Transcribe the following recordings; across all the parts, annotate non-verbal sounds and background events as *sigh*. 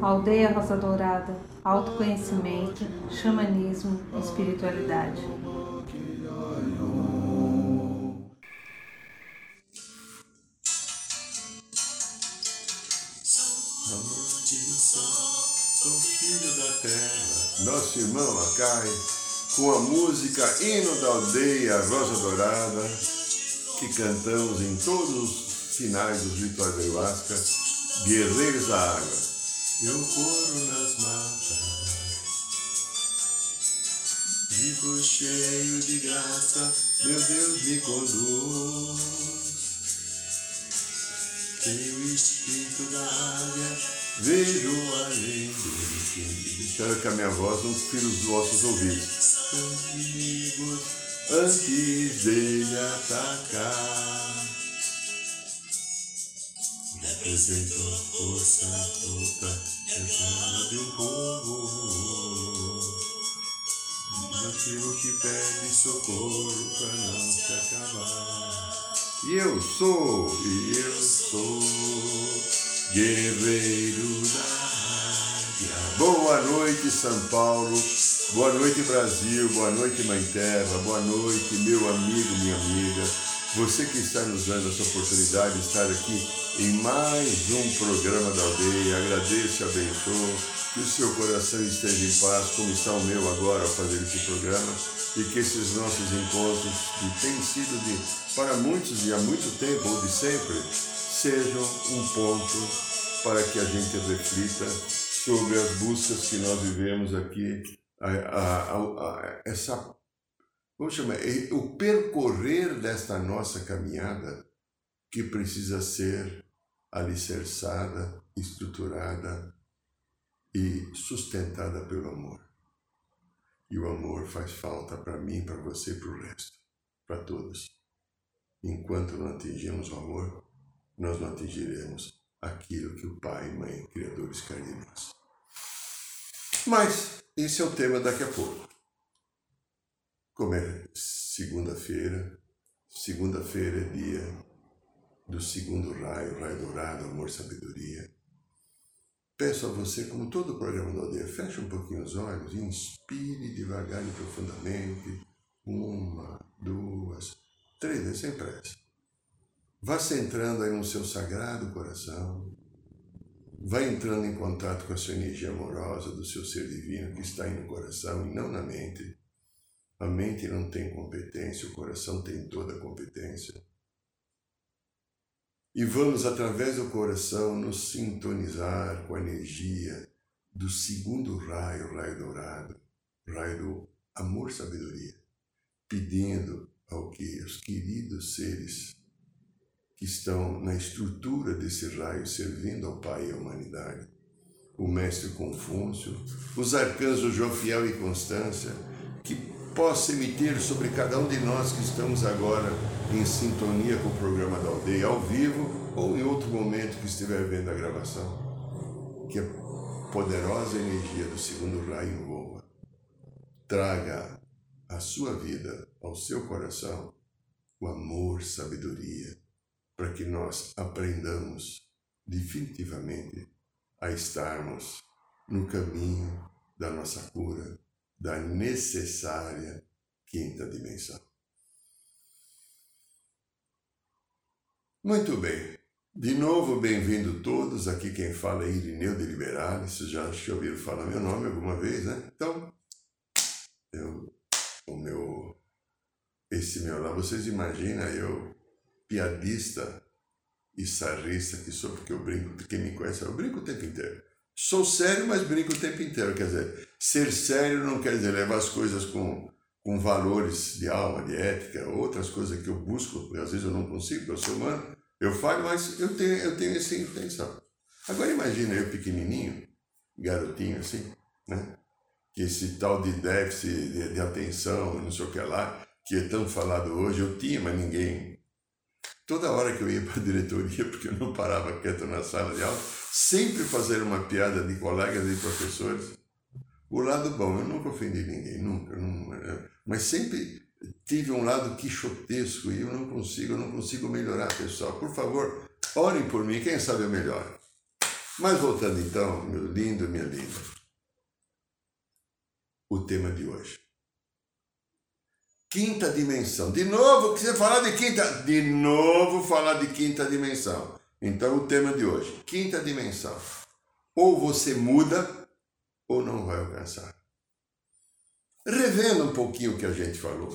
Aldeia Rosa Dourada, autoconhecimento, xamanismo, espiritualidade. Nosso irmão Acai, com a música Hino da Aldeia Rosa Dourada, que cantamos em todos os finais dos rituais da ayahuasca, Guerreiros da Água. Eu corro nas matas, vivo cheio de graça, meu Deus me conduz. Tenho o espírito da águia, vejo além do. Espero que a minha voz não fira os vossos ouvidos. Amigos, antes dele atacar representou a força eterna de um povo. Daquilo que pede socorro para não se acabar. E eu sou, e eu sou guerreiro da águia. Boa noite, São Paulo. Boa noite, Brasil. Boa noite, Mãe Terra. Boa noite, meu amigo, minha amiga. Você que está nos dando essa oportunidade de estar aqui em mais um programa da aldeia. Agradeço e abençoo. Que o seu coração esteja em paz, como está o meu agora ao fazer esse programa. E que esses nossos encontros, que têm sido de, para muitos e há muito tempo ou de sempre, sejam um ponto para que a gente reflita sobre as buscas que nós vivemos aqui, a, a, a, essa vamos chamar, o percorrer desta nossa caminhada que precisa ser alicerçada, estruturada e sustentada pelo amor. E o amor faz falta para mim, para você e para o resto, para todos. Enquanto não atingirmos o amor, nós não atingiremos aquilo que o Pai Mãe Criadores querem de nós. Mas esse é o tema daqui a pouco. Como é segunda-feira, segunda-feira é dia do segundo raio, raio dourado, amor, sabedoria. Peço a você, como todo o programa da aldeia, feche um pouquinho os olhos inspire devagar e profundamente. Uma, duas, três vezes, sem pressa. Vá centrando aí no seu sagrado coração. Vá entrando em contato com a sua energia amorosa do seu ser divino que está aí no coração e não na mente. A mente não tem competência, o coração tem toda a competência. E vamos, através do coração, nos sintonizar com a energia do segundo raio, raio dourado, raio do amor-sabedoria, pedindo ao que os queridos seres que estão na estrutura desse raio, servindo ao Pai e à humanidade, o Mestre Confúcio, os arcanjos Jofiel e Constância, que possa emitir sobre cada um de nós que estamos agora em sintonia com o programa da aldeia, ao vivo ou em outro momento que estiver vendo a gravação. Que a poderosa energia do segundo raio envolva. Traga à sua vida, ao seu coração, o amor, sabedoria, para que nós aprendamos definitivamente a estarmos no caminho da nossa cura, da necessária quinta dimensão. Muito bem. De novo, bem-vindo todos. Aqui quem fala é Irineu de Liberale. Vocês já ouviram falar meu nome alguma vez, né? Então, eu, o meu, esse meu lá, vocês imaginam eu, piadista e sarrista que sou, porque eu brinco, quem me conhece, eu brinco o tempo inteiro. Sou sério, mas brinco o tempo inteiro. Quer dizer, ser sério não quer dizer levar as coisas com, com valores de alma, de ética, outras coisas que eu busco, porque às vezes eu não consigo, porque eu sou humano. Eu falo, mas eu tenho, eu tenho essa intenção. Agora imagina eu pequenininho, garotinho assim, né? Que esse tal de déficit de, de atenção, não sei o que lá, que é tão falado hoje, eu tinha, mas ninguém. Toda hora que eu ia para a *laughs* diretoria, porque eu não parava quieto na sala de aula, sempre fazer uma piada de colegas e professores. O lado bom, eu nunca ofendi ninguém, nunca, nunca, mas sempre tive um lado quixotesco e eu não consigo, eu não consigo melhorar, pessoal. Por favor, Orem por mim, quem sabe eu melhor. Mas voltando então, meu lindo, minha linda, o tema de hoje. Quinta dimensão. De novo, você falar de quinta. De novo, falar de quinta dimensão. Então, o tema de hoje: quinta dimensão. Ou você muda, ou não vai alcançar. Revendo um pouquinho o que a gente falou.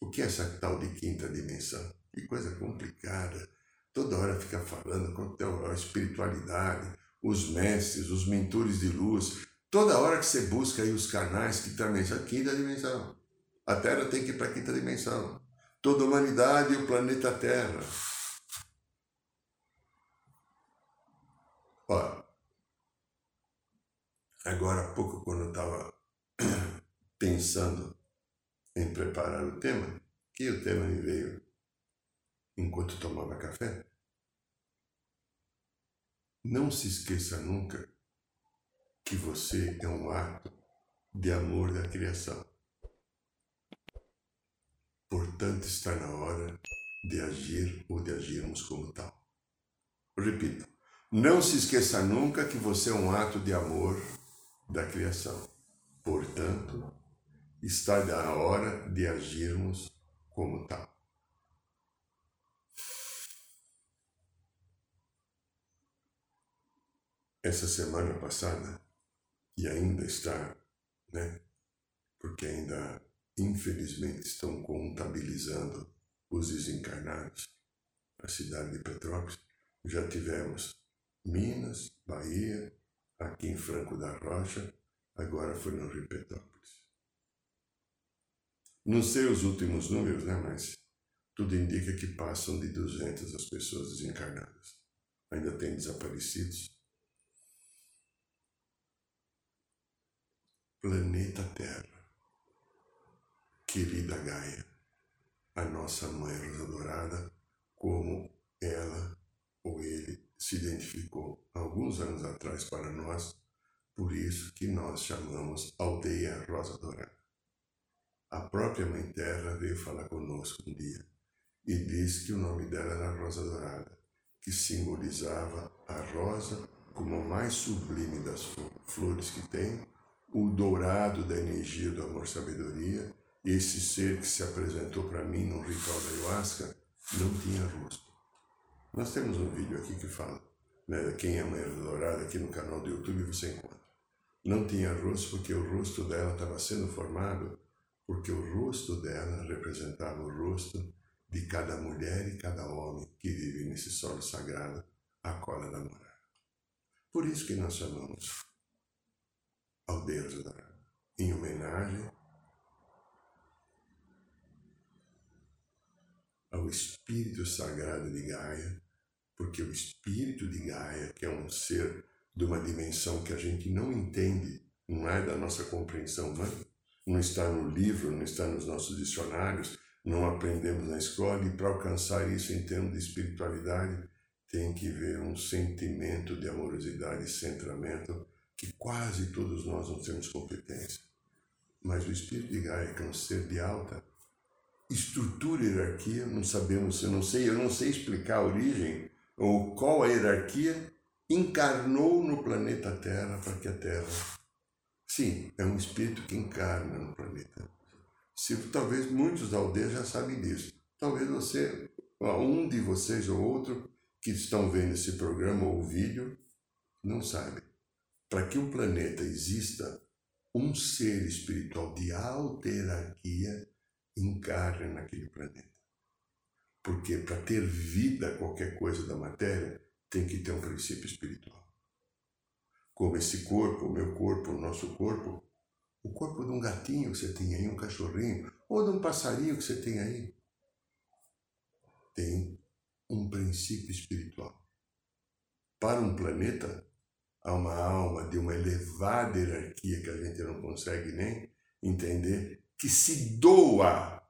O que é essa tal de quinta dimensão? Que coisa complicada. Toda hora fica falando com a espiritualidade, os mestres, os mentores de luz. Toda hora que você busca aí os canais que também são quinta dimensão. A Terra tem que ir para a quinta dimensão. Toda a humanidade e o planeta Terra. Olha, agora há pouco, quando eu estava *clears throat* pensando em preparar o tema, que o tema me veio enquanto tomava café. Não se esqueça nunca que você é um ato de amor da criação. Portanto, está na hora de agir ou de agirmos como tal. Repito, não se esqueça nunca que você é um ato de amor da criação. Portanto, está na hora de agirmos como tal. essa semana passada, e ainda está, né? Porque ainda, infelizmente, estão contabilizando os desencarnados. A cidade de Petrópolis já tivemos Minas, Bahia, aqui em Franco da Rocha, agora foi no Rio Petrópolis. Não sei os últimos números, né? Mas tudo indica que passam de 200 as pessoas desencarnadas. Ainda tem desaparecidos planeta Terra. Querida Gaia, a nossa mãe Rosa Dourada, como ela ou ele se identificou alguns anos atrás para nós, por isso que nós chamamos Aldeia Rosa Dourada. A própria Mãe Terra veio falar conosco um dia e disse que o nome dela era Rosa Dourada, que simbolizava a rosa como a mais sublime das flores que tem o dourado da energia do amor-sabedoria, esse ser que se apresentou para mim num ritual da ayahuasca, não tinha rosto. Nós temos um vídeo aqui que fala, né, quem é Mãe Dourada, aqui no canal do YouTube você encontra. Não tinha rosto porque o rosto dela estava sendo formado, porque o rosto dela representava o rosto de cada mulher e cada homem que vive nesse solo sagrado, a cola da morada. Por isso que nós chamamos Deus da, em homenagem ao Espírito Sagrado de Gaia, porque o Espírito de Gaia, que é um ser de uma dimensão que a gente não entende, não é da nossa compreensão humana, não está no livro, não está nos nossos dicionários, não aprendemos na escola, e para alcançar isso em termos de espiritualidade, tem que ver um sentimento de amorosidade e centramento que quase todos nós não temos competência. Mas o espírito de Gaia, que é um ser de alta estrutura e hierarquia, não sabemos, eu não sei, eu não sei explicar a origem ou qual a hierarquia, encarnou no planeta Terra para que a Terra. Sim, é um espírito que encarna no planeta. Se, talvez muitos da aldeia já sabem disso. Talvez você, um de vocês ou outro, que estão vendo esse programa ou vídeo, não sabe para que um planeta exista, um ser espiritual de alta hierarquia encarna naquele planeta. Porque para ter vida, qualquer coisa da matéria, tem que ter um princípio espiritual. Como esse corpo, o meu corpo, o nosso corpo, o corpo de um gatinho que você tem aí, um cachorrinho, ou de um passarinho que você tem aí, tem um princípio espiritual. Para um planeta, a uma alma de uma elevada hierarquia que a gente não consegue nem entender, que se doa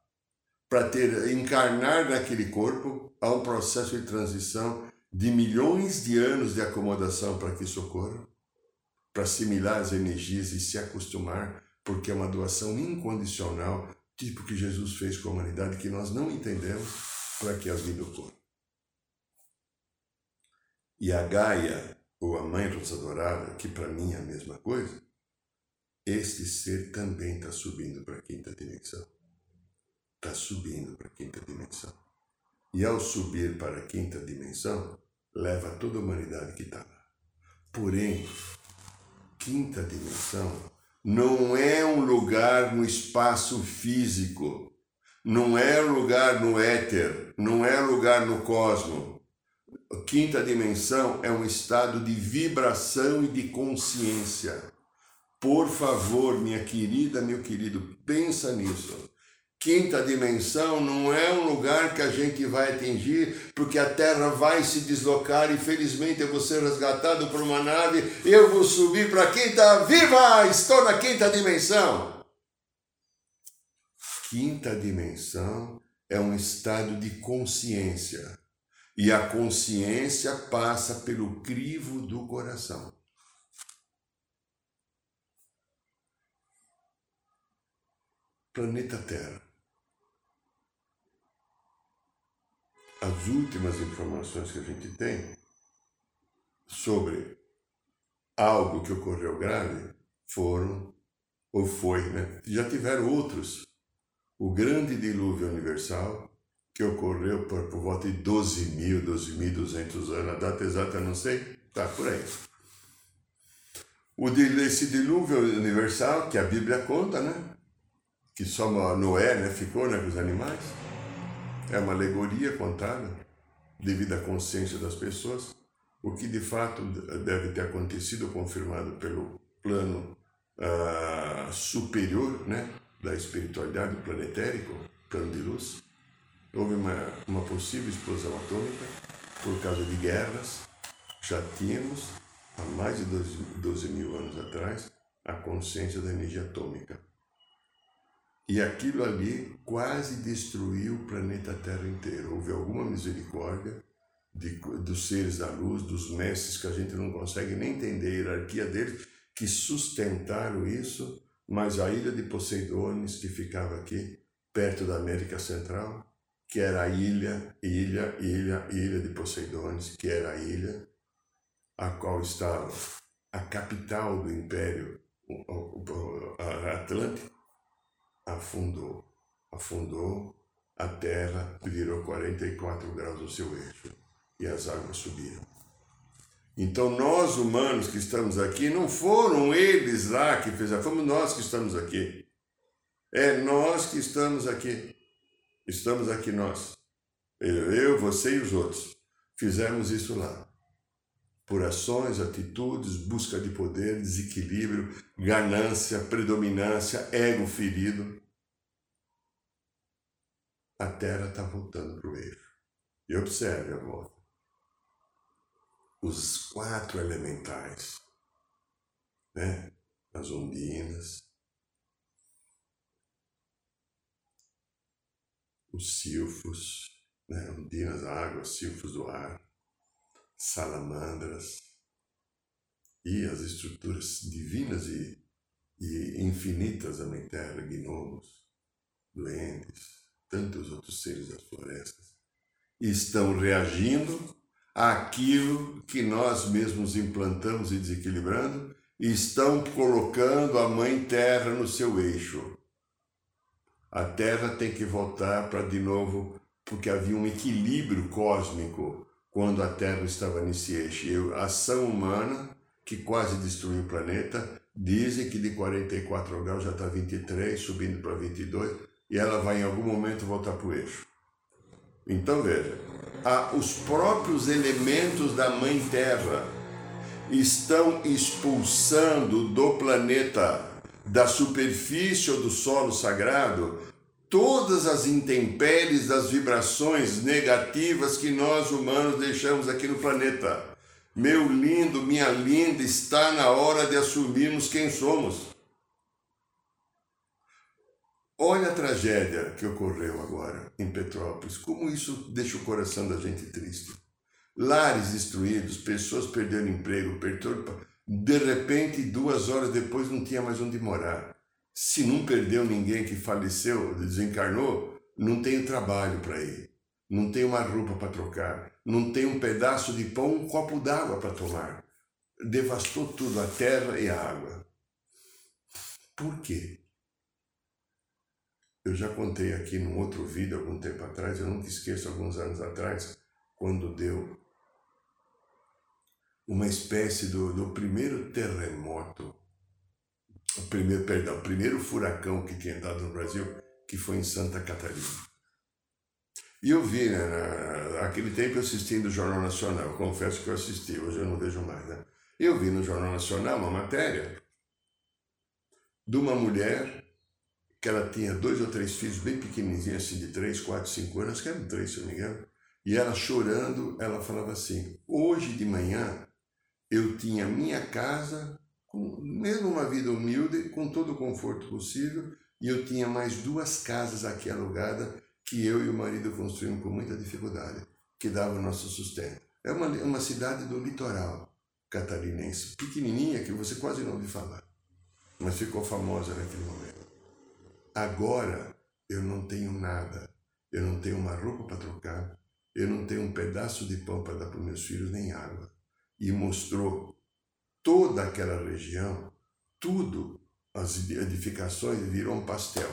para ter encarnar naquele corpo a um processo de transição de milhões de anos de acomodação para que isso ocorra, para assimilar as energias e se acostumar, porque é uma doação incondicional, tipo que Jesus fez com a humanidade, que nós não entendemos para que a vida ocorra. E a Gaia, ou a Mãe Rosa Dourada, que para mim é a mesma coisa, este ser também está subindo para a quinta dimensão. Está subindo para a quinta dimensão. E ao subir para a quinta dimensão, leva toda a humanidade que está lá. Porém, quinta dimensão não é um lugar no espaço físico, não é lugar no éter, não é lugar no cosmo. A quinta dimensão é um estado de vibração e de consciência. Por favor, minha querida, meu querido, pensa nisso. Quinta dimensão não é um lugar que a gente vai atingir, porque a Terra vai se deslocar e felizmente eu vou ser resgatado por uma nave, eu vou subir para a quinta, viva! Estou na quinta dimensão. Quinta dimensão é um estado de consciência, e a consciência passa pelo crivo do coração. Planeta Terra as últimas informações que a gente tem sobre algo que ocorreu grave foram, ou foi, né? Já tiveram outros. O grande dilúvio universal, que ocorreu por, por volta de 12 mil, 12.200 anos, a data exata não sei, tá por aí. O, esse dilúvio universal, que a Bíblia conta, né? Que só Noé né, ficou né, com os animais é uma alegoria contada devido à consciência das pessoas, o que de fato deve ter acontecido, confirmado pelo plano uh, superior né, da espiritualidade planetérico, plano de luz. Houve uma, uma possível explosão atômica por causa de guerras. Já tínhamos, há mais de 12, 12 mil anos atrás, a consciência da energia atômica. E aquilo ali quase destruiu o planeta Terra inteiro. Houve alguma misericórdia de, dos seres da luz, dos mestres que a gente não consegue nem entender a hierarquia deles, que sustentaram isso, mas a ilha de Poseidones, que ficava aqui, perto da América Central, que era a ilha, ilha, ilha, ilha de Poseidones, que era a ilha a qual estava a capital do Império Atlântico, afundou. Afundou, a terra virou 44 graus no seu eixo e as águas subiram. Então nós humanos que estamos aqui, não foram eles lá que fizeram, fomos nós que estamos aqui. É nós que estamos aqui. Estamos aqui nós. Eu, você e os outros. Fizemos isso lá. Por ações, atitudes, busca de poder, desequilíbrio, ganância, predominância, ego ferido a Terra está voltando para o eixo. E observe a volta. Os quatro elementais, né? as ondinas, os silfos, né? ondinas água, silfos do ar, salamandras e as estruturas divinas e, e infinitas da Mãe Terra, gnomos, duendes, tantos outros seres das florestas, estão reagindo àquilo que nós mesmos implantamos e desequilibrando, e estão colocando a Mãe Terra no seu eixo. A Terra tem que voltar para de novo, porque havia um equilíbrio cósmico quando a Terra estava nesse eixo. A ação humana, que quase destruiu o planeta, dizem que de 44 graus já está 23, subindo para 22 e ela vai em algum momento voltar para o eixo. Então veja, os próprios elementos da Mãe Terra estão expulsando do planeta, da superfície ou do solo sagrado, todas as intempéries das vibrações negativas que nós humanos deixamos aqui no planeta. Meu lindo, minha linda, está na hora de assumirmos quem somos. Olha a tragédia que ocorreu agora em Petrópolis, como isso deixa o coração da gente triste. Lares destruídos, pessoas perdendo emprego, perturba. De repente, duas horas depois, não tinha mais onde morar. Se não perdeu ninguém que faleceu, desencarnou, não tem trabalho para ir. não tem uma roupa para trocar, não tem um pedaço de pão, um copo d'água para tomar. Devastou tudo, a terra e a água. Por quê? Eu já contei aqui num outro vídeo algum tempo atrás, eu nunca esqueço, alguns anos atrás, quando deu uma espécie do, do primeiro terremoto, o primeiro, perdão, o primeiro furacão que tinha dado no Brasil, que foi em Santa Catarina. E eu vi, né, naquele tempo eu assisti no Jornal Nacional, confesso que eu assisti, hoje eu não vejo mais, né? Eu vi no Jornal Nacional uma matéria de uma mulher que ela tinha dois ou três filhos bem pequenininhos, assim, de três, quatro, cinco anos, que eram três, se eu não me engano. E ela chorando, ela falava assim: Hoje de manhã eu tinha minha casa, com, mesmo uma vida humilde, com todo o conforto possível, e eu tinha mais duas casas aqui alugadas que eu e o marido construímos com muita dificuldade, que davam nosso sustento. É uma, uma cidade do litoral catarinense, pequenininha, que você quase não ouviu falar, mas ficou famosa naquele momento. Agora eu não tenho nada. Eu não tenho uma roupa para trocar. Eu não tenho um pedaço de pão para dar para meus filhos, nem água. E mostrou toda aquela região, tudo, as edificações virou um pastel.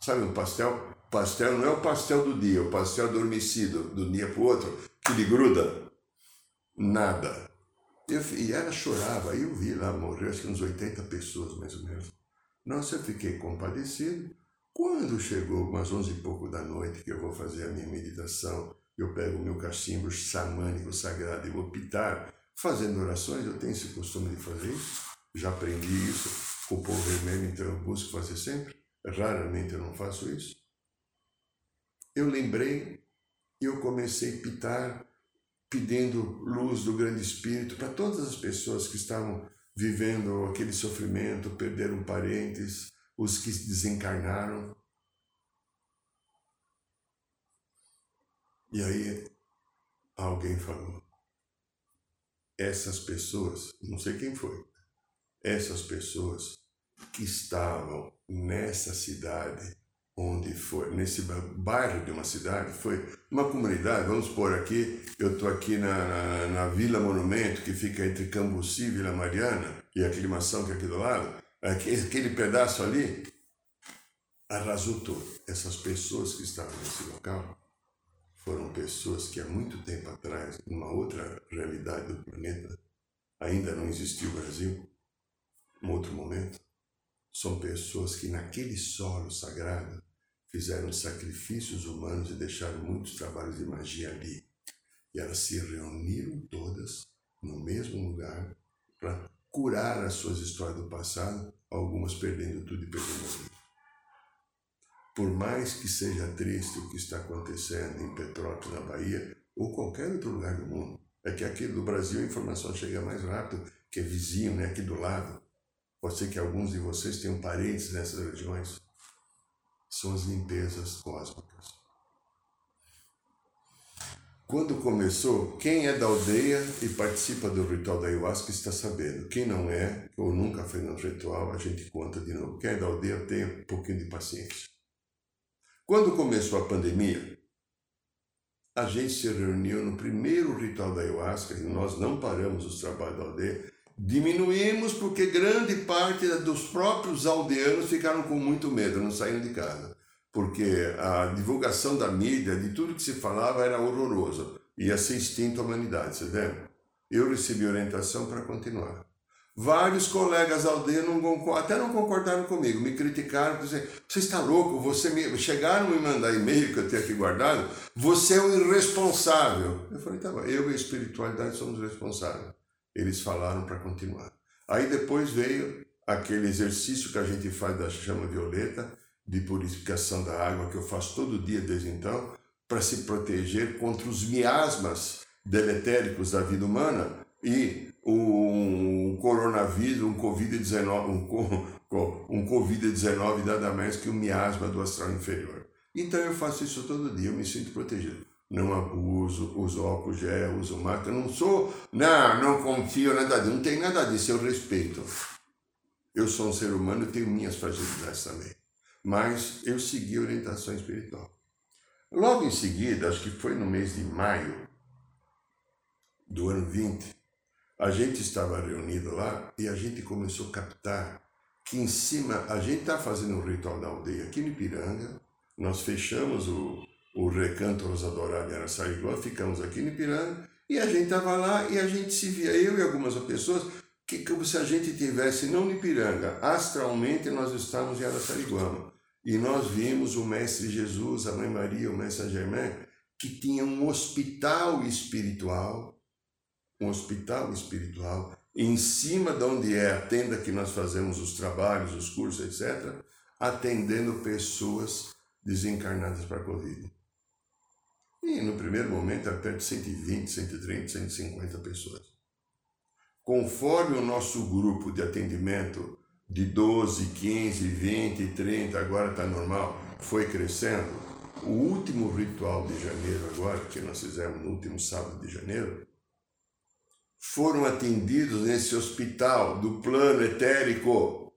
Sabe um pastel? Pastel não é o pastel do dia, é o pastel adormecido, do dia para o outro, que lhe gruda. Nada. Eu, e ela chorava, aí eu vi lá, morreu acho que uns 80 pessoas mais ou menos. Nossa, eu fiquei compadecido. Quando chegou umas onze e pouco da noite que eu vou fazer a minha meditação, eu pego o meu cachimbo xamânico sagrado e vou pitar, fazendo orações, eu tenho esse costume de fazer isso, já aprendi isso com o povo vermelho, então eu busco fazer sempre, raramente eu não faço isso. Eu lembrei e eu comecei a pitar, pedindo luz do Grande Espírito para todas as pessoas que estavam vivendo aquele sofrimento, perderam parentes, os que desencarnaram. E aí alguém falou: essas pessoas, não sei quem foi, essas pessoas que estavam nessa cidade, onde foi, nesse bairro de uma cidade, foi uma comunidade, vamos por aqui, eu estou aqui na, na, na, Vila Monumento, que fica entre Cambuci e Vila Mariana, e a aclimação que é aqui do lado, aquele pedaço ali arrasou todo. Essas pessoas que estavam nesse local foram pessoas que há muito tempo atrás, numa outra realidade do planeta, ainda não existia o Brasil, num outro momento, são pessoas que naquele solo sagrado fizeram sacrifícios humanos e deixaram muitos trabalhos de magia ali. E elas se reuniram todas no mesmo lugar para curar as suas histórias do passado, algumas perdendo tudo e perdendo a vida. Por mais que seja triste o que está acontecendo em Petrópolis, na Bahia, ou qualquer outro lugar do mundo, é que aqui do Brasil a informação chega mais rápido, que é vizinho, né, aqui do lado. Pode ser que alguns de vocês tenham parentes nessas regiões. São as limpezas cósmicas. Quando começou, quem é da aldeia e participa do ritual da ayahuasca está sabendo. Quem não é, ou nunca fez um ritual, a gente conta de novo. Quem é da aldeia tem um pouquinho de paciência. Quando começou a pandemia, a gente se reuniu no primeiro ritual da ayahuasca, e nós não paramos os trabalhos da aldeia, diminuímos porque grande parte dos próprios aldeanos ficaram com muito medo, não saíram de casa porque a divulgação da mídia, de tudo que se falava, era horroroso. Ia ser extinto a humanidade, você vê? Eu recebi orientação para continuar. Vários colegas da aldeia não, até não concordaram comigo, me criticaram, dizendo, você está louco, você me... chegaram a me mandar e-mail que eu tenho aqui guardado, você é o irresponsável. Eu falei, tá bom, eu e a espiritualidade somos responsáveis. Eles falaram para continuar. Aí depois veio aquele exercício que a gente faz da chama violeta, de purificação da água que eu faço todo dia desde então, para se proteger contra os miasmas deletéricos da vida humana e um coronavírus, um Covid-19, um, um Covid-19 nada mais que o um miasma do astral inferior. Então eu faço isso todo dia, eu me sinto protegido. Não abuso, uso álcool gel, uso máscara, não sou, não, não confio, nada disso, não tem nada disso, eu respeito. Eu sou um ser humano tenho minhas fragilidades também mas eu segui a orientação espiritual. Logo em seguida, acho que foi no mês de maio do ano 20, a gente estava reunido lá e a gente começou a captar que em cima, a gente está fazendo um ritual da aldeia aqui no Ipiranga, nós fechamos o, o Recanto Rosa Dourada em Araçariguá, ficamos aqui no Ipiranga, e a gente estava lá e a gente se via, eu e algumas pessoas, que como se a gente tivesse, não no Ipiranga, astralmente nós estávamos em Araçariguama. E nós vimos o Mestre Jesus, a Mãe Maria, o Mestre Germain, que tinha um hospital espiritual, um hospital espiritual, em cima de onde é a tenda que nós fazemos os trabalhos, os cursos, etc., atendendo pessoas desencarnadas para a Covid. E no primeiro momento era perto de 120, 130, 150 pessoas. Conforme o nosso grupo de atendimento de 12, 15, 20, 30, agora está normal, foi crescendo, o último ritual de janeiro agora, que nós fizemos no último sábado de janeiro, foram atendidos nesse hospital do plano etérico,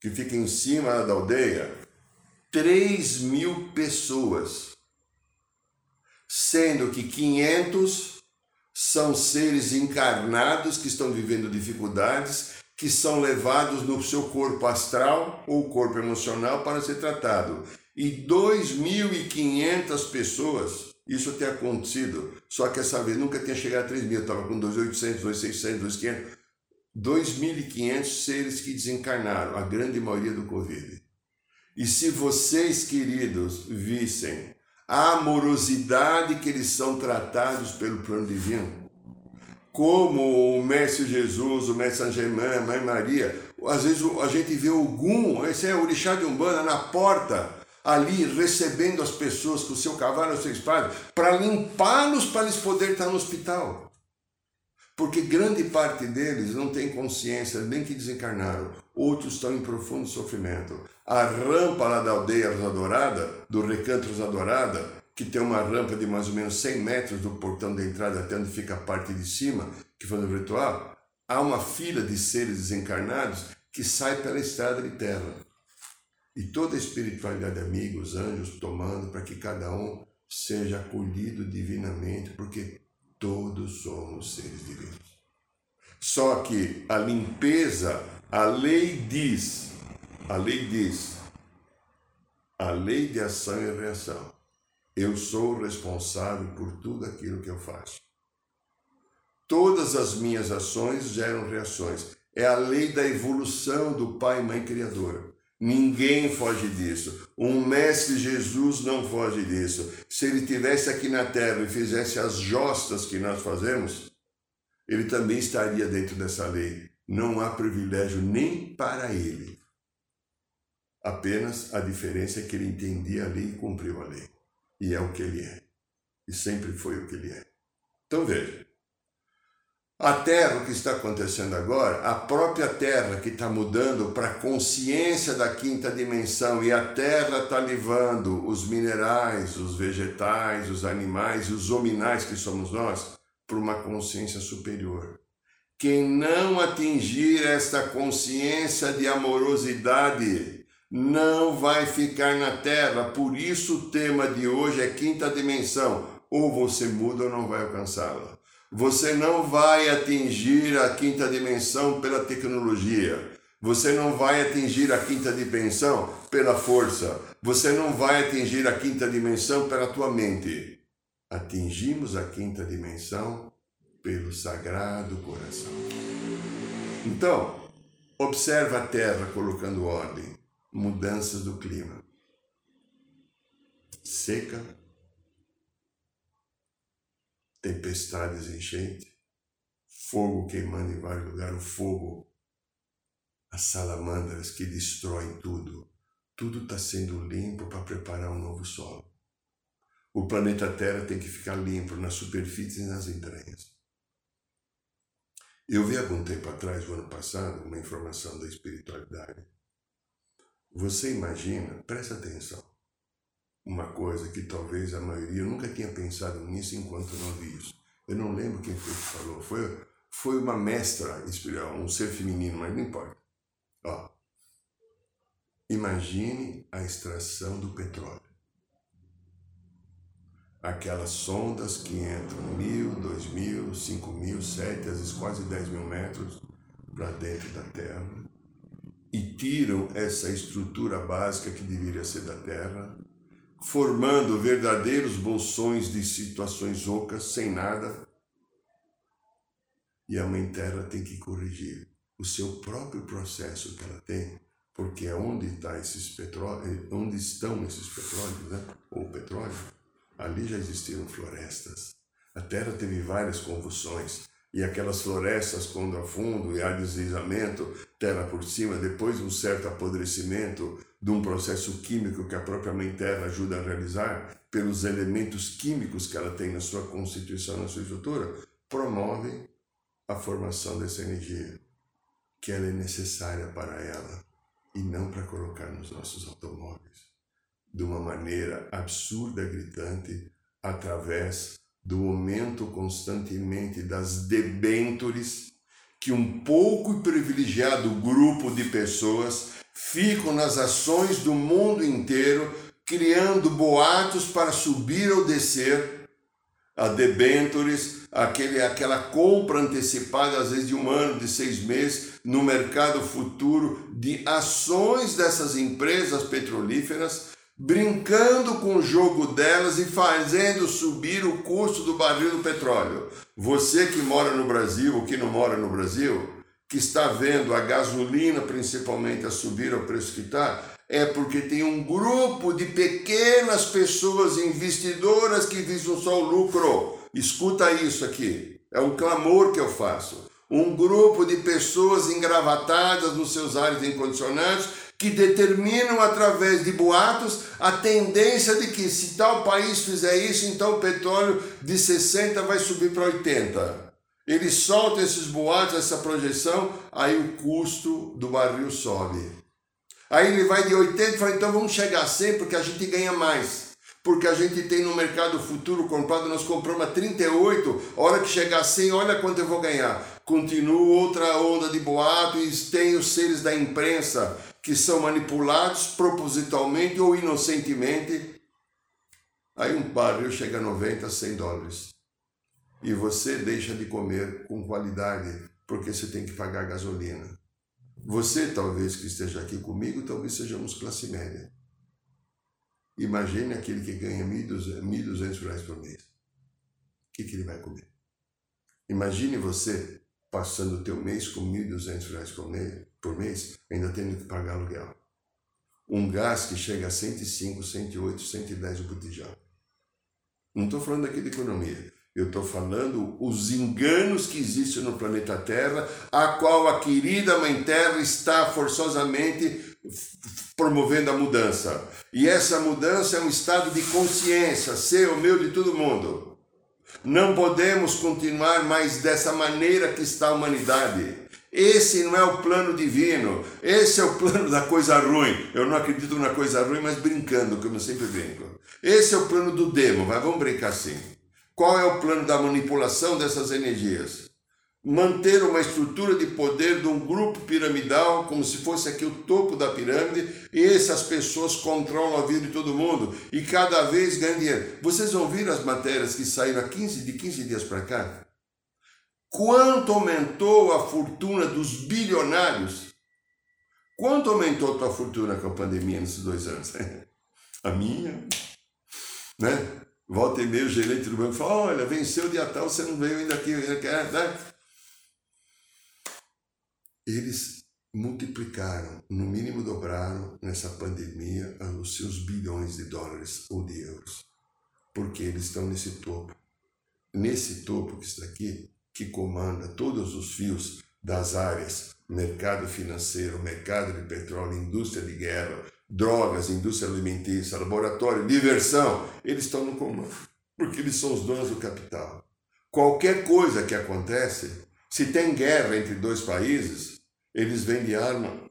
que fica em cima da aldeia, 3 mil pessoas, sendo que 500 são seres encarnados que estão vivendo dificuldades, que são levados no seu corpo astral ou corpo emocional para ser tratado. E 2.500 pessoas, isso tem acontecido, só que essa vez nunca tinha chegado a 3 mil, estava com 2.800, 2.600, 2.500, 2.500 seres que desencarnaram, a grande maioria do Covid. E se vocês, queridos, vissem a amorosidade que eles são tratados pelo plano divino, como o Mestre Jesus, o Mestre Saint Germain, a Mãe Maria, às vezes a gente vê o Gum, esse é o Orixá de Umbanda, na porta, ali recebendo as pessoas com o seu cavalo, a sua espada, para limpá-los para eles poderem estar no hospital. Porque grande parte deles não tem consciência nem que desencarnaram, outros estão em profundo sofrimento. A rampa lá da aldeia Rosa Dourada, do Recanto Rosa Dourada, que tem uma rampa de mais ou menos 100 metros do portão da entrada até onde fica a parte de cima, que foi no ritual, há uma fila de seres desencarnados que sai pela estrada de terra. E toda a espiritualidade, amigos, anjos, tomando para que cada um seja acolhido divinamente, porque todos somos seres divinos. Só que a limpeza, a lei diz, a lei diz, a lei de ação e reação. Eu sou responsável por tudo aquilo que eu faço. Todas as minhas ações geram reações. É a lei da evolução do Pai e Mãe Criadora. Ninguém foge disso. Um mestre Jesus não foge disso. Se ele tivesse aqui na terra e fizesse as jostas que nós fazemos, ele também estaria dentro dessa lei. Não há privilégio nem para ele. Apenas a diferença é que ele entendia a lei e cumpriu a lei. E é o que ele é. E sempre foi o que ele é. Então veja. A Terra, o que está acontecendo agora, a própria Terra que está mudando para a consciência da quinta dimensão, e a Terra está levando os minerais, os vegetais, os animais e os hominais que somos nós para uma consciência superior. Quem não atingir esta consciência de amorosidade não vai ficar na Terra. Por isso o tema de hoje é quinta dimensão. Ou você muda ou não vai alcançá-la. Você não vai atingir a quinta dimensão pela tecnologia. Você não vai atingir a quinta dimensão pela força. Você não vai atingir a quinta dimensão pela tua mente. Atingimos a quinta dimensão pelo sagrado coração. Então, observa a Terra colocando ordem, mudanças do clima. Seca, tempestades, enchente, fogo queimando em vários lugares, o fogo, as salamandras que destroem tudo. Tudo está sendo limpo para preparar um novo solo. O planeta Terra tem que ficar limpo na superfície e nas entranhas. Eu vi algum tempo atrás, no ano passado, uma informação da espiritualidade. Você imagina, presta atenção, uma coisa que talvez a maioria nunca tinha pensado nisso enquanto não vi isso. Eu não lembro quem foi que falou. Foi, foi uma mestra espiritual, um ser feminino, mas não importa. Ó, imagine a extração do petróleo. aquelas sondas que entram mil, dois mil, cinco mil, sete, às vezes quase dez mil metros para dentro da Terra e tiram essa estrutura básica que deveria ser da Terra, formando verdadeiros bolsões de situações ocas, sem nada. E a Mãe Terra tem que corrigir o seu próprio processo que ela tem, porque é onde, está esses petróleo, onde estão esses petróleos, né? ou petróleo, ali já existiram florestas. A Terra teve várias convulsões, e aquelas florestas quando afundam e há deslizamento, terra por cima, depois de um certo apodrecimento de um processo químico que a própria Mãe Terra ajuda a realizar, pelos elementos químicos que ela tem na sua constituição, na sua estrutura, promovem a formação dessa energia, que ela é necessária para ela e não para colocar nos nossos automóveis, de uma maneira absurda, gritante, através do aumento constantemente das debêntures que um pouco privilegiado grupo de pessoas ficam nas ações do mundo inteiro criando boatos para subir ou descer a debêntures, aquele, aquela compra antecipada, às vezes de um ano, de seis meses, no mercado futuro, de ações dessas empresas petrolíferas brincando com o jogo delas e fazendo subir o custo do barril do petróleo. Você que mora no Brasil ou que não mora no Brasil, que está vendo a gasolina principalmente a subir ao preço que está, é porque tem um grupo de pequenas pessoas investidoras que visam só o lucro. Escuta isso aqui. É um clamor que eu faço. Um grupo de pessoas engravatadas nos seus ares incondicionados que determinam através de boatos a tendência de que se tal país fizer isso, então o petróleo de 60 vai subir para 80. Eles soltam esses boatos, essa projeção, aí o custo do barril sobe. Aí ele vai de 80 e fala, então vamos chegar a 100 porque a gente ganha mais. Porque a gente tem no mercado futuro comprado, nós compramos a 38, a hora que chegar a 100, olha quanto eu vou ganhar. Continua outra onda de boato e tem os seres da imprensa que são manipulados propositalmente ou inocentemente. Aí um barril chega a 90, 100 dólares. E você deixa de comer com qualidade porque você tem que pagar gasolina. Você, talvez, que esteja aqui comigo, talvez sejamos classe média. Imagine aquele que ganha 1.200 reais por mês. O que, que ele vai comer? Imagine você passando o teu mês com 1.200 por mês, por mês, ainda tendo que pagar aluguel. Um gás que chega a 105, 108, 110 o botijão. Não estou falando aqui de economia. Eu estou falando os enganos que existem no planeta Terra, a qual a querida Mãe Terra está forçosamente promovendo a mudança. E essa mudança é um estado de consciência, seu, meu, de todo mundo. Não podemos continuar mais dessa maneira que está a humanidade. Esse não é o plano divino, esse é o plano da coisa ruim. Eu não acredito na coisa ruim, mas brincando, como eu sempre brinco. Esse é o plano do demo, mas vamos brincar assim. Qual é o plano da manipulação dessas energias? Manter uma estrutura de poder de um grupo piramidal, como se fosse aqui o topo da pirâmide, e essas pessoas controlam a vida de todo mundo e cada vez ganham dinheiro. Vocês ouviram as matérias que saíram há 15, de 15 dias para cá? Quanto aumentou a fortuna dos bilionários? Quanto aumentou a tua fortuna com a pandemia nesses dois anos? *laughs* A minha, né? Volta e meio, o gerente do banco fala, olha, venceu o dia tal, você não veio ainda aqui, né? Eles multiplicaram, no mínimo dobraram nessa pandemia os seus bilhões de dólares ou de euros, porque eles estão nesse topo. Nesse topo que está aqui, que comanda todos os fios das áreas mercado financeiro, mercado de petróleo, indústria de guerra, drogas, indústria alimentícia, laboratório, diversão, eles estão no comando, porque eles são os donos do capital. Qualquer coisa que acontece, se tem guerra entre dois países, eles vendem arma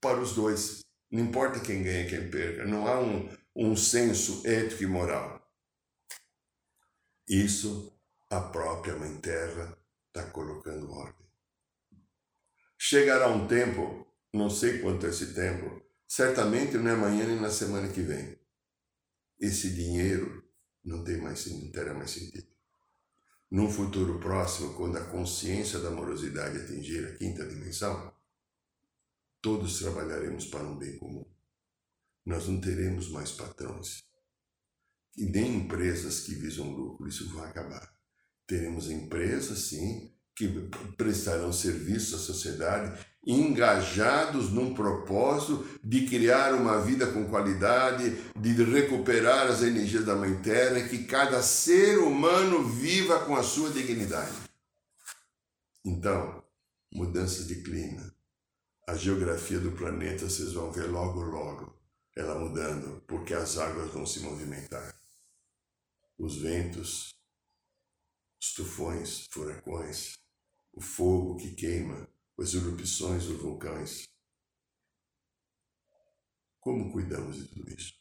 para os dois. Não importa quem ganha, quem perca. Não há um, um senso ético e moral. Isso a própria Mãe Terra está colocando ordem. Chegará um tempo, não sei quanto é esse tempo, certamente não é amanhã nem na semana que vem. Esse dinheiro não tem mais não terá mais sentido. Num futuro próximo, quando a consciência da amorosidade atingir a quinta dimensão, todos trabalharemos para um bem comum. Nós não teremos mais patrões e nem empresas que visam lucro, isso vai acabar. Teremos empresas, sim, que prestarão serviço à sociedade, engajados num propósito de criar uma vida com qualidade, de recuperar as energias da Mãe Terra, que cada ser humano viva com a sua dignidade. Então, mudança de clima. A geografia do planeta vocês vão ver logo, logo ela mudando, porque as águas vão se movimentar. Os ventos, os tufões, furacões, o fogo que queima, as erupções dos vulcões. Como cuidamos de tudo isso?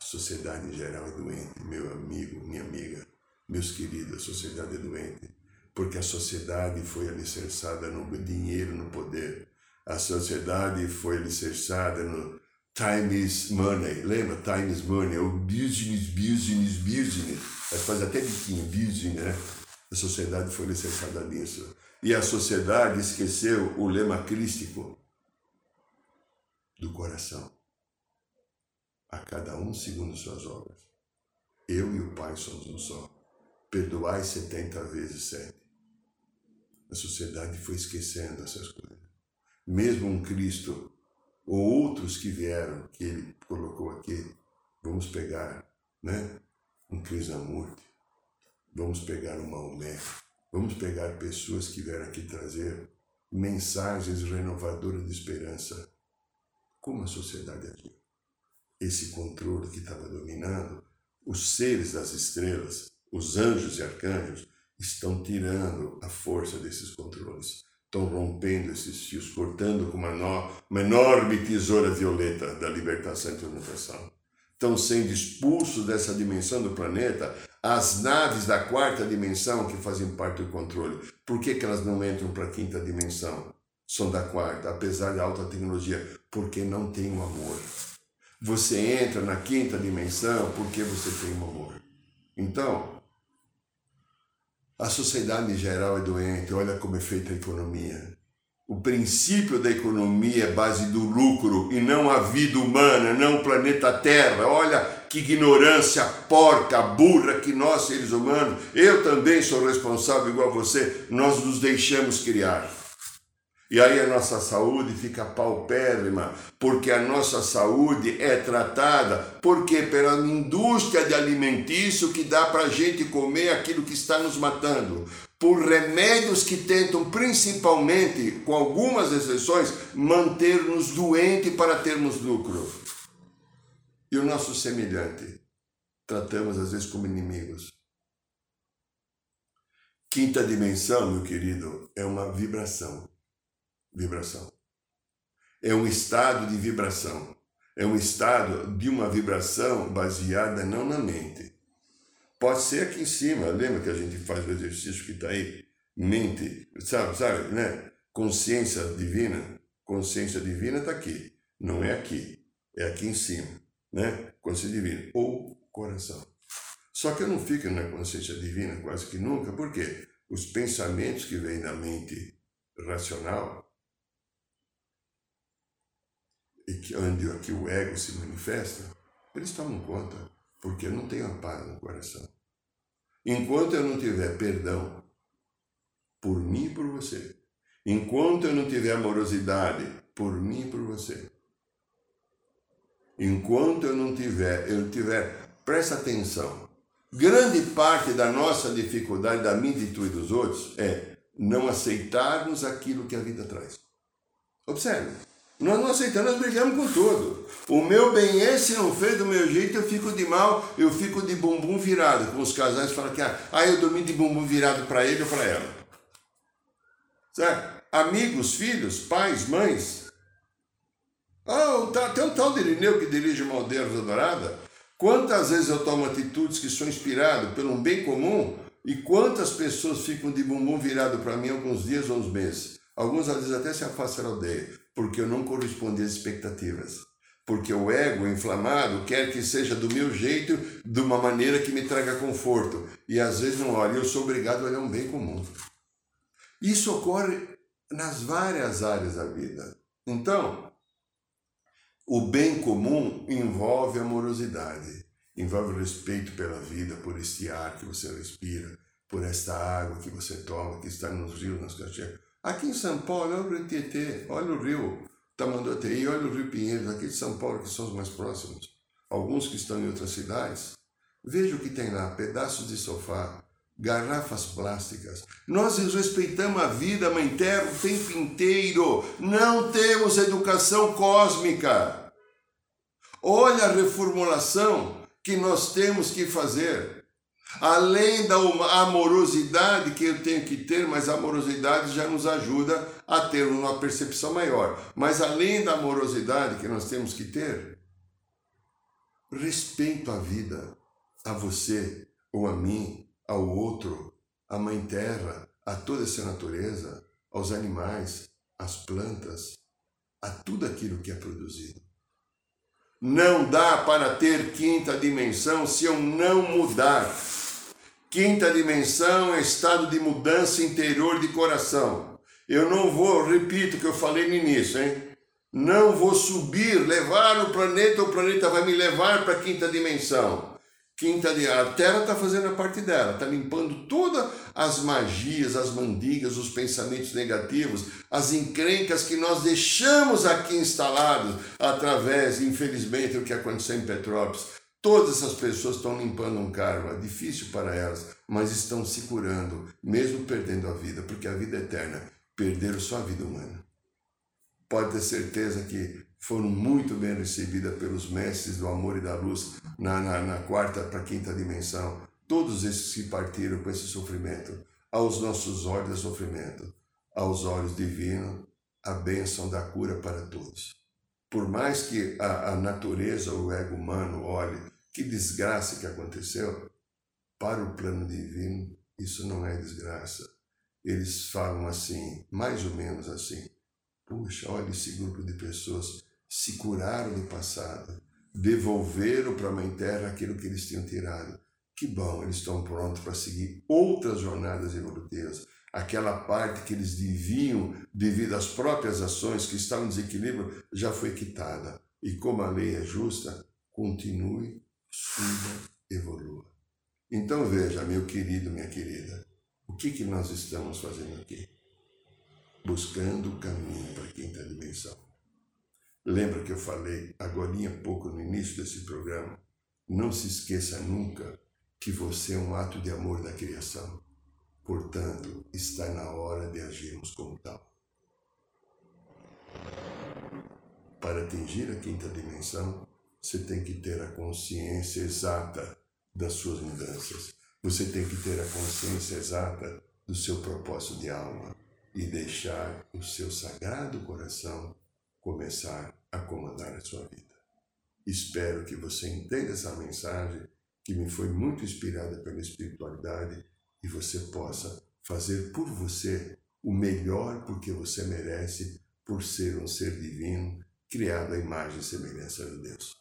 A sociedade em geral é doente, meu amigo, minha amiga, meus queridos, a sociedade é doente, porque a sociedade foi alicerçada no dinheiro, no poder. A sociedade foi alicerçada no time is money. Lembra? Time is money. É o business, business, business. Faz até biquinho, business, né? A sociedade foi alicerçada nisso. E a sociedade esqueceu o lema crístico do coração. A cada um segundo suas obras. Eu e o Pai somos um só. Perdoai setenta vezes sete. A sociedade foi esquecendo essas coisas. Mesmo um Cristo, ou outros que vieram, que ele colocou aqui, vamos pegar, né? Um Krishnamurti, vamos pegar um Maomé, vamos pegar pessoas que vieram aqui trazer mensagens renovadoras de esperança. Como a sociedade agiu? Esse controle que estava dominando, os seres das estrelas, os anjos e arcanjos, estão tirando a força desses controles. Estão rompendo esses fios, cortando com uma, no, uma enorme tesoura violeta da libertação e transmutação estão sendo expulsos dessa dimensão do planeta as naves da quarta dimensão que fazem parte do controle. Por que, que elas não entram para a quinta dimensão? São da quarta, apesar da alta tecnologia, porque não tem o amor. Você entra na quinta dimensão porque você tem o amor. Então, a sociedade em geral é doente, olha como é feita a economia. O princípio da economia é base do lucro e não a vida humana, não o planeta Terra. Olha que ignorância porca, burra que nós, seres humanos, eu também sou responsável igual a você, nós nos deixamos criar. E aí a nossa saúde fica paupérrima, porque a nossa saúde é tratada porque pela indústria de alimentício que dá para a gente comer aquilo que está nos matando por remédios que tentam, principalmente, com algumas exceções, manter-nos doentes para termos lucro. E o nosso semelhante, tratamos às vezes como inimigos. Quinta dimensão, meu querido, é uma vibração. Vibração. É um estado de vibração. É um estado de uma vibração baseada não na mente, Pode ser aqui em cima, lembra que a gente faz o exercício que está aí? Mente, sabe, sabe, né? Consciência divina. Consciência divina está aqui, não é aqui, é aqui em cima, né? Consciência divina, ou coração. Só que eu não fico na consciência divina quase que nunca, porque os pensamentos que vêm da mente racional, e que onde aqui o ego se manifesta, eles tomam conta porque eu não tenho a paz no coração. Enquanto eu não tiver perdão por mim e por você, enquanto eu não tiver amorosidade por mim e por você, enquanto eu não tiver, eu tiver, presta atenção, grande parte da nossa dificuldade, da minha e de tu e dos outros, é não aceitarmos aquilo que a vida traz. Observe. Nós não aceitamos, nós brigamos com tudo. O meu bem é, se não fez do meu jeito, eu fico de mal, eu fico de bumbum virado. Com os casais falam que, ah, eu dormi de bumbum virado para ele ou para ela. Certo? Amigos, filhos, pais, mães. Oh, tá, tem um tal de Irineu que dirige uma aldeia adorada. Quantas vezes eu tomo atitudes que são inspiradas pelo um bem comum e quantas pessoas ficam de bumbum virado para mim alguns dias ou uns meses. Alguns às vezes até se afastam da aldeia porque eu não correspondi às expectativas. porque o ego inflamado quer que seja do meu jeito, de uma maneira que me traga conforto. E às vezes não olha, eu sou obrigado a olhar um bem comum. Isso ocorre nas várias áreas da vida. Então, o bem comum envolve amorosidade, envolve respeito pela vida, por este ar que você respira, por esta água que você toma, que está nos rios, nas cachoeiras. Aqui em São Paulo, olha o Tietê, olha o Rio Tamanduateí, olha o Rio Pinheiros, aqui de São Paulo, que são os mais próximos. Alguns que estão em outras cidades. Veja o que tem lá, pedaços de sofá, garrafas plásticas. Nós respeitamos a vida, Mãe Terra, o tempo inteiro. Não temos educação cósmica. Olha a reformulação que nós temos que fazer. Além da amorosidade que eu tenho que ter, mas a amorosidade já nos ajuda a ter uma percepção maior. Mas além da amorosidade que nós temos que ter, respeito à vida, a você ou a mim, ao outro, à Mãe Terra, a toda essa natureza, aos animais, às plantas, a tudo aquilo que é produzido. Não dá para ter quinta dimensão se eu não mudar. Quinta dimensão é estado de mudança interior de coração. Eu não vou, repito o que eu falei no início, hein? Não vou subir, levar o planeta, o planeta vai me levar para a quinta dimensão. Quinta de a Terra está fazendo a parte dela, está limpando todas as magias, as mandigas, os pensamentos negativos, as encrencas que nós deixamos aqui instalados através, infelizmente, do que aconteceu em Petrópolis. Todas essas pessoas estão limpando um karma, difícil para elas, mas estão se curando, mesmo perdendo a vida, porque a vida é eterna, perderam só a vida humana. Pode ter certeza que foram muito bem recebidas pelos mestres do amor e da luz na, na, na quarta para quinta dimensão. Todos esses que partiram com esse sofrimento, aos nossos olhos é sofrimento, aos olhos divinos, a bênção da cura para todos. Por mais que a, a natureza, o ego humano olhe que desgraça que aconteceu, para o plano divino isso não é desgraça. Eles falam assim, mais ou menos assim: puxa, olha esse grupo de pessoas se curaram do passado, devolveram para a Mãe Terra aquilo que eles tinham tirado. Que bom, eles estão prontos para seguir outras jornadas evolutivas. Aquela parte que eles deviam, devido às próprias ações que estavam em desequilíbrio, já foi quitada. E como a lei é justa, continue, suba, evolua. Então veja, meu querido, minha querida, o que, que nós estamos fazendo aqui? Buscando o caminho para a quinta dimensão. Lembra que eu falei agora há pouco no início desse programa? Não se esqueça nunca que você é um ato de amor da criação. Portanto, está na hora de agirmos como tal. Para atingir a quinta dimensão, você tem que ter a consciência exata das suas mudanças. Você tem que ter a consciência exata do seu propósito de alma e deixar o seu sagrado coração começar a comandar a sua vida. Espero que você entenda essa mensagem que me foi muito inspirada pela espiritualidade e você possa fazer por você o melhor porque você merece por ser um ser divino criado à imagem e semelhança de Deus.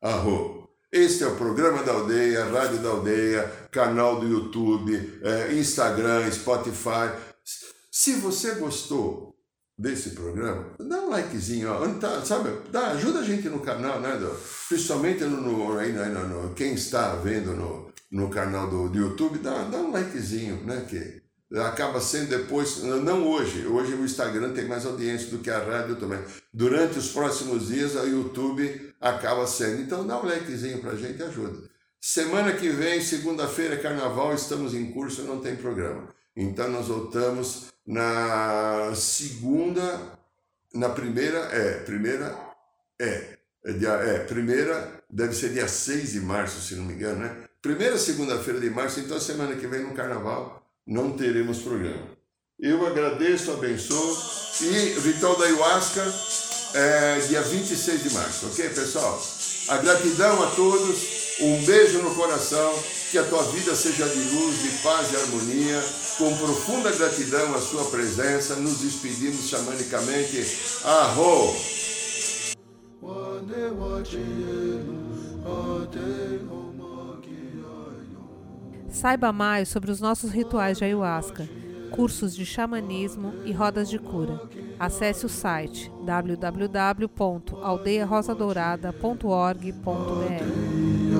Arro! Este é o programa da aldeia, Rádio da Aldeia, canal do YouTube, eh, Instagram, Spotify. Se você gostou desse programa, dá um likezinho, ó, tá, sabe? Dá, ajuda a gente no canal, né? Do, principalmente no, no, aí, no, no, quem está vendo no, no canal do, do YouTube, dá, dá um likezinho, né? Que acaba sendo depois, não hoje, hoje o Instagram tem mais audiência do que a rádio também. Durante os próximos dias, o YouTube acaba sendo. Então dá um likezinho pra gente ajuda. Semana que vem, segunda-feira, carnaval, estamos em curso, não tem programa. Então nós voltamos na segunda, na primeira, é, primeira, é, é, dia, é, primeira deve ser dia 6 de março, se não me engano, né? Primeira segunda-feira de março, então semana que vem no carnaval não teremos programa. Eu agradeço, abençoo e ritual da ayahuasca é dia 26 de março, ok, pessoal? A gratidão a todos, um beijo no coração, que a tua vida seja de luz, de paz e harmonia. Com profunda gratidão à sua presença, nos despedimos xamanicamente. Arro! Saiba mais sobre os nossos rituais de ayahuasca, cursos de xamanismo e rodas de cura. Acesse o site www.aldeiarosadourada.org.br.